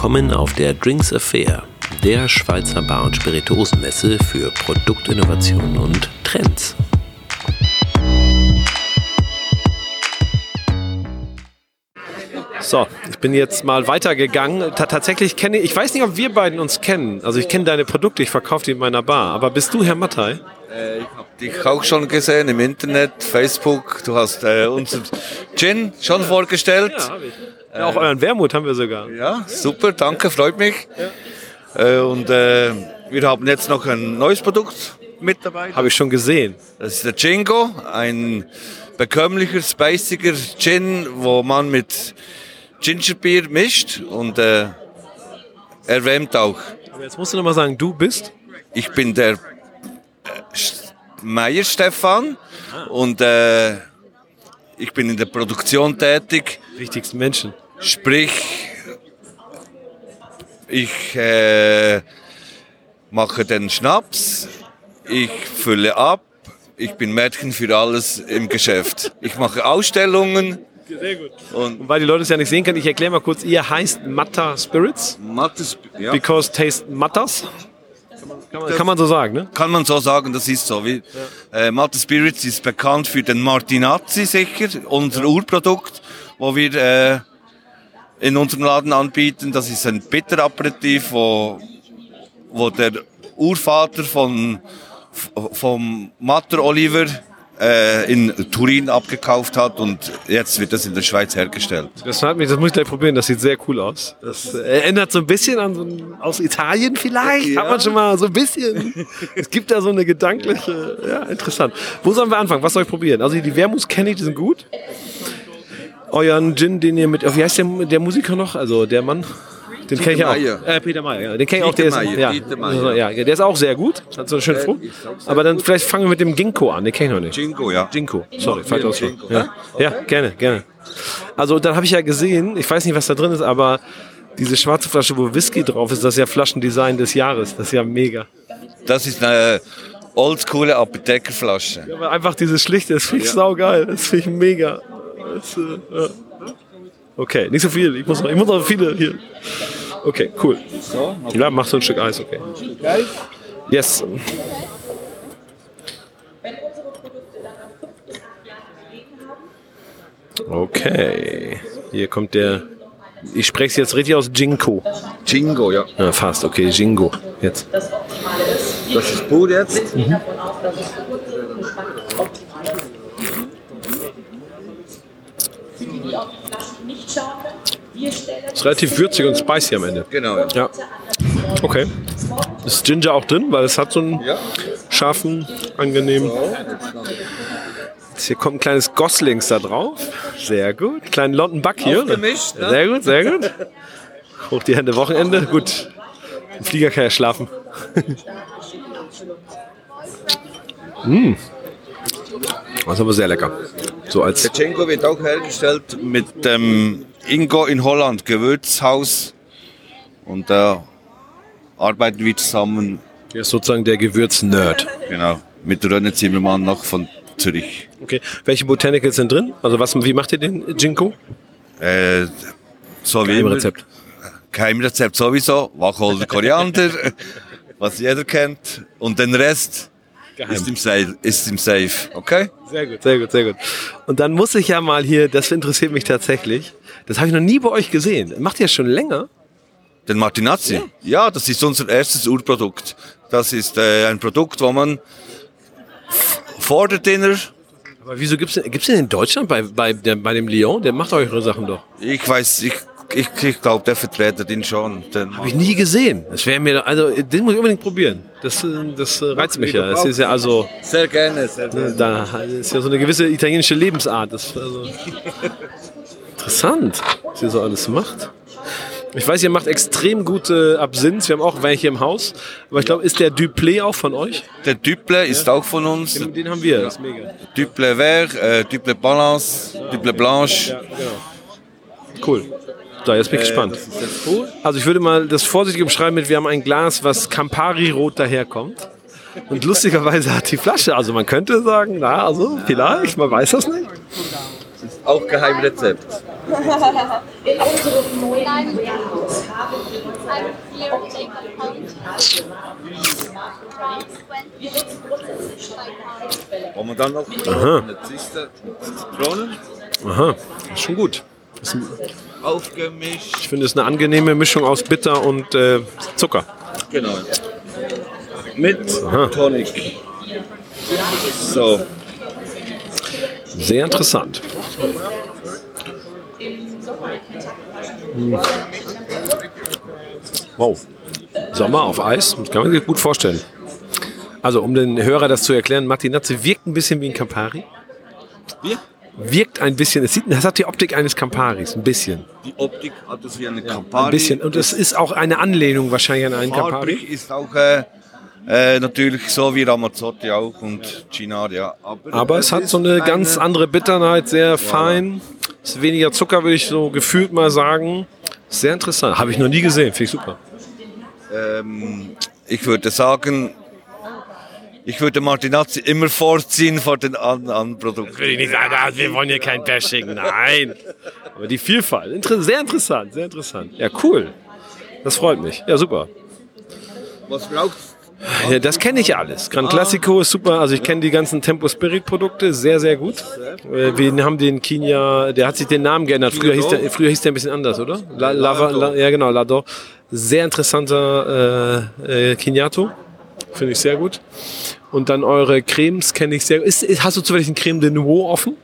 Willkommen auf der Drinks Affair, der Schweizer Bar- und Spirituosenmesse für Produktinnovationen und Trends. So, ich bin jetzt mal weitergegangen. Ta tatsächlich kenne ich, ich weiß nicht, ob wir beiden uns kennen. Also ich kenne deine Produkte, ich verkaufe die in meiner Bar. Aber bist du Herr Mattei? Äh, ich habe dich auch schon gesehen im Internet, Facebook. Du hast äh, unser Gin schon vorgestellt. Ja, habe ich. Ja, auch euren Wermut haben wir sogar. Ja, super, danke, freut mich. Äh, und äh, wir haben jetzt noch ein neues Produkt mit dabei. Habe ich schon gesehen. Das ist der Jingo, ein bekömmlicher, spaciger Gin, wo man mit Gingerbier mischt und äh, erwärmt auch. Aber jetzt musst du noch mal sagen, du bist? Ich bin der Meier Stefan und äh, ich bin in der Produktion tätig. Wichtigsten Menschen. Sprich, ich äh, mache den Schnaps, ich fülle ab, ich bin Mädchen für alles im Geschäft. Ich mache Ausstellungen. Sehr gut. Und Und weil die Leute es ja nicht sehen können, ich erkläre mal kurz, ihr heißt Matta Spirits, Mattes, ja. because taste matters. Kann man, kann man so sagen, ne? Kann man so sagen, das ist so. Wie, äh, Matte Spirits ist bekannt für den Martinazzi sicher, unser Urprodukt, wo wir äh, in unserem Laden anbieten. Das ist ein Bitteraperitif, wo, wo der Urvater von, vom Matter Oliver äh, in Turin abgekauft hat und jetzt wird das in der Schweiz hergestellt. Das, hat mich, das muss ich gleich probieren, das sieht sehr cool aus. Das äh, erinnert so ein bisschen an so ein, aus Italien vielleicht, Ja. hat man schon mal so ein bisschen. es gibt da so eine gedankliche, ja, interessant. Wo sollen wir anfangen? Was soll ich probieren? Also die Wermuts kenne ich, die sind gut. Euren Gin, den ihr mit, wie heißt der, der Musiker noch? Also der Mann? Den kenne ich auch. Äh, Peter Meyer, ja. Den kenne ich auch. Der ist, ja, ja, der ist auch sehr gut. Hat so eine schöne Frucht. Aber dann vielleicht fangen wir mit dem Ginkgo an. Den kenne ich noch nicht. Jingo, ja. Jinko, sorry, falsch Ja, ausgesprochen. Ja. ja, gerne, gerne. Also dann habe ich ja gesehen, ich weiß nicht, was da drin ist, aber diese schwarze Flasche, wo Whisky drauf ist, das ist ja Flaschendesign des Jahres. Das ist ja mega. Das ist eine oldschoole Apothekerflasche. Aber einfach dieses Schlichte, das finde ich saugeil. Das finde ich mega. Das, äh, ja. Okay, nicht so viel. Ich muss noch, ich muss noch viele hier. Okay, cool. Ja, mach so ein Stück Eis, okay. Yes. Okay. Hier kommt der. Ich spreche es jetzt richtig aus Jinko. Jingo, ja. Ja, fast, okay, Jingo. Jetzt. Das ist pur jetzt. Ist relativ würzig und spicy am Ende. Genau, ja. Ja. Okay. Ist Ginger auch drin, weil es hat so einen Ja. scharfen, angenehmen. Jetzt hier kommt ein kleines Goslings da drauf. Sehr gut. Kleinen London Buck hier. Aufgemischt, ne? Sehr gut, sehr gut. Hoch die Hände, Wochenende. Gut. Im Flieger kann ja schlafen. mm. Das ist aber sehr lecker. So als Der Cengo wird auch hergestellt mit dem Ingo in Holland, Gewürzhaus. Und da arbeiten wir zusammen, hier ist sozusagen der Gewürz-Nerd. genau, mit Rönne Zimmermann noch von Zürich. Okay. Welche Botanicals sind drin? Also was, wie macht ihr den Jinko? Äh, so wie Im immer. Rezept. Keimrezept sowieso, Wacholder, Koriander, was jeder kennt. Und den Rest ist im, Safe, ist im Safe, okay? Sehr gut, sehr gut, sehr gut. Und dann muss ich ja mal hier, das interessiert mich tatsächlich, das habe ich noch nie bei euch gesehen. Macht ihr das schon länger? Den Martinazzi? Ja. das ist unser erstes Urprodukt. Das ist äh, ein Produkt, wo man vor der Dinner, Aber wieso gibt's denn, gibt's denn in Deutschland bei, bei, der, bei dem Leon? Der macht eure Sachen doch. ich weiß, ich, ich, ich glaube, der vertretet ihn schon. Habe ich nie gesehen. Das wäre mir, also den muss ich unbedingt probieren. Das, äh, das äh, reizt mich ja. Das ist ja also, sehr gerne, sehr gerne. da ist ja so eine gewisse italienische Lebensart. Das, also, interessant, was ihr so alles macht. Ich weiß, ihr macht extrem gute Absinth. Wir haben auch welche im Haus. Aber ich glaube, ist der Duplé auch von euch? Der Duple ist auch von uns. Den, den haben wir. Das ist mega. Duple Vert, äh, Duple Balance, Duple Blanche. Ja, genau. Cool. So, jetzt bin ich gespannt. Also ich würde mal das vorsichtig umschreiben mit, wir haben ein Glas, was Campari-rot daherkommt. Und lustigerweise hat die Flasche, also man könnte sagen, na, also vielleicht, man weiß das nicht. Das ist auch Geheimrezept. In unserem neuen Werkhaus haben wir I'm here to take a pound. Around 20 Wo man dann noch eine Zitronen Aha, ist schon gut. aufgemischt. Ich finde es eine angenehme Mischung aus Bitter und äh, Zucker. Genau. Mit Aha. Tonic. So, Sehr interessant. Wow. Sommer auf Eis, das kann man sich gut vorstellen. Also, um den Hörer das zu erklären, Martinazzi wirkt ein bisschen wie ein Campari. wir? Wirkt ein bisschen, es, sieht, es hat die Optik eines Camparis, ein bisschen. Die Optik hat es wie eine Campari. Ein bisschen. Und es ist auch eine Anlehnung wahrscheinlich an einen Campari. Farblich ist auch äh, äh, natürlich so wie Ramazzotti auch und Ginaria. Aber, Aber es hat so eine ganz andere Bitterheit, sehr fein. Ist weniger Zucker, würde ich so gefühlt mal sagen. Sehr interessant. Habe ich noch nie gesehen. Finde ich super. Ähm, ich würde sagen, ich würde Martinazzi immer vorziehen vor den anderen Produkten. Will ich nicht sagen, ah, wir wollen hier kein Bashing. Nein. Aber die Vielfalt. Inter sehr interessant, sehr interessant. Ja, cool. Das freut mich. Ja, super. Was braucht's? Ja, das kenne ich alles. Gran Classico ist super. Also ich kenne die ganzen Tempo Spirit Produkte sehr, sehr gut. Äh, Wir haben den Kinia, der hat sich den Namen geändert. Früher hieß der, früher hieß der ein bisschen anders, oder? La, Lava, La, ja, genau, Lador. Sehr interessanter äh, äh. Finde ich sehr gut. Und dann eure Cremes kenne ich sehr gut. Ist, ist, hast du zufällig einen Creme de Nouveau offen?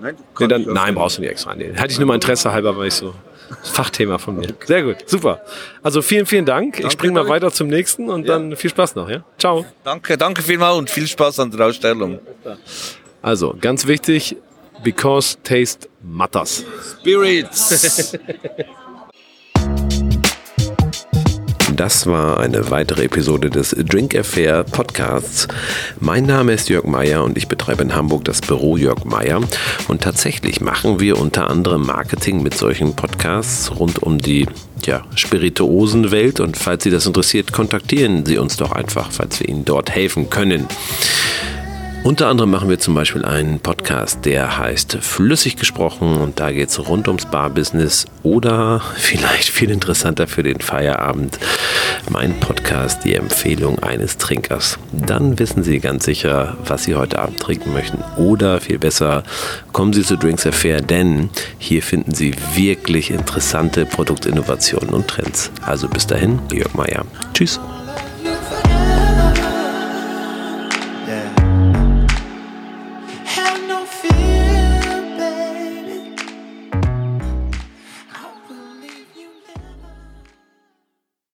Nein, Nee, dann, nein, brauchst du nicht extra. Nee. Hatte ich nur mal Interesse halber, weil ich so. Fachthema von mir. Sehr gut, super. Also vielen, vielen Dank. Ich springe mal weiter zum nächsten und dann viel Spaß noch. Ja? Ciao. Danke, danke vielmals und viel Spaß an der Ausstellung. Also, ganz wichtig, because taste matters. Spirits. Das war eine weitere Episode des Drink Affair Podcasts. Mein Name ist Jörg Meier und ich betreibe in Hamburg das Büro Jörg Meier. Und tatsächlich machen wir unter anderem Marketing mit solchen Podcasts rund um die ja, Spirituosenwelt. Und falls Sie das interessiert, kontaktieren Sie uns doch einfach, falls wir Ihnen dort helfen können. Unter anderem machen wir zum Beispiel einen Podcast, der heißt Flüssig gesprochen und da geht es rund ums Barbusiness oder vielleicht viel interessanter für den Feierabend, mein Podcast, die Empfehlung eines Trinkers. Dann wissen Sie ganz sicher, was Sie heute Abend trinken möchten oder viel besser, kommen Sie zu Drinks Affair, denn hier finden Sie wirklich interessante Produktinnovationen und Trends. Also bis dahin, Jörg Meier. Tschüss.